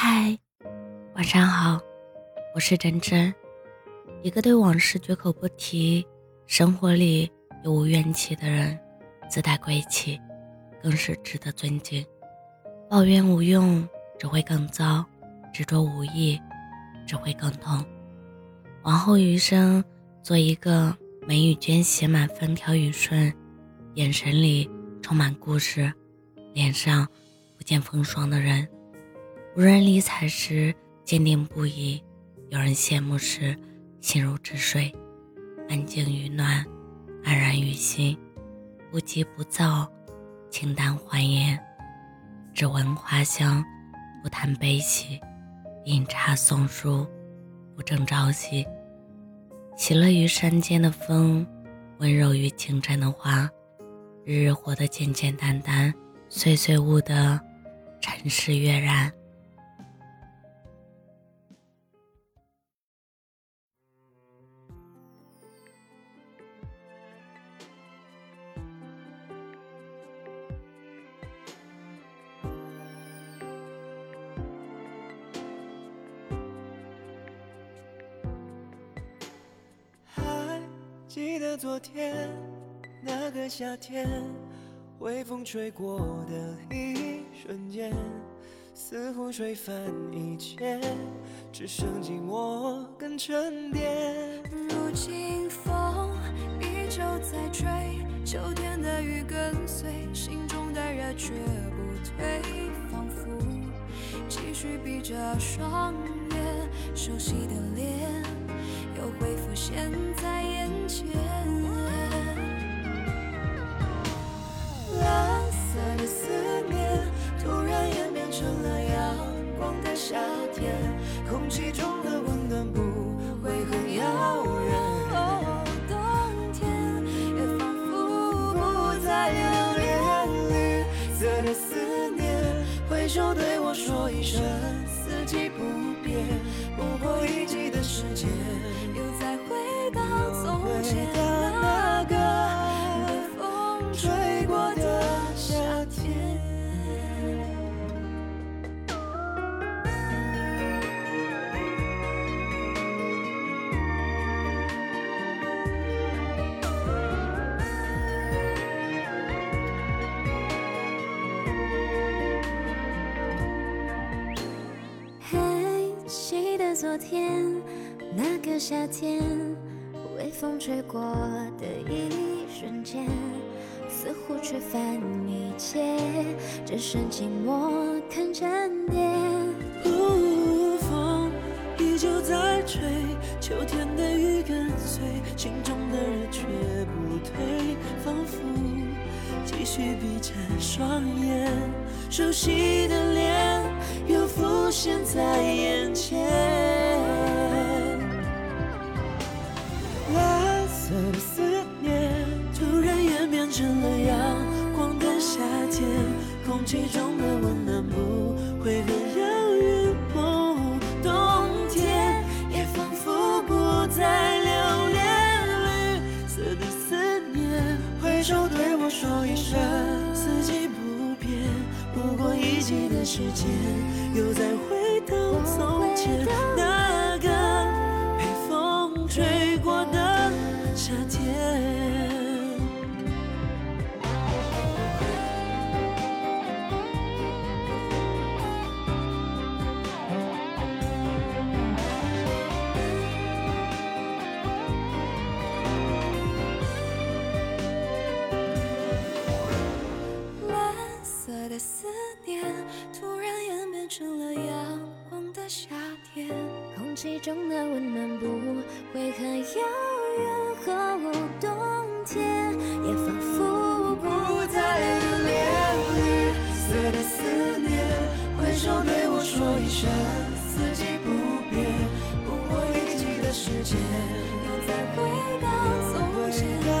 嗨，晚上好，我是真真，一个对往事绝口不提、生活里又无怨气的人，自带贵气，更是值得尊敬。抱怨无用，只会更糟；执着无益，只会更痛。往后余生，做一个眉宇间写满风调雨顺，眼神里充满故事，脸上不见风霜的人。无人理睬时坚定不移，有人羡慕时心如止水，安静于暖，安然于心，不急不躁，清淡欢颜，只闻花香，不谈悲喜，饮茶诵书，不争朝夕。喜乐于山间的风，温柔于清晨的花，日日活得简简单单，岁岁悟得尘世跃然。记得昨天那个夏天，微风吹过的一瞬间，似乎吹翻一切，只剩寂寞跟沉淀。如今风依旧在吹，秋天的雨跟随，心中的热却不退，仿佛继续闭着双眼，熟悉的脸又会浮现在。就对我说一声，的昨天那个夏天，微风吹过的一瞬间，似乎吹翻一切，只剩寂寞看沉淀。风依旧在吹，秋天的雨跟随，心中的热却不退，仿佛继续闭着双眼，熟悉的脸又浮现在眼前。空气中的温暖不会很遥远。冬天也仿佛不再留恋，绿色的思念，挥手对我说一声，四季不变，不过一季的时间，又再回其中的温暖不会很遥远冬天也仿佛不再留恋。绿色的思念挥手对我说一声四季不变不过一季的时间又再回到从前。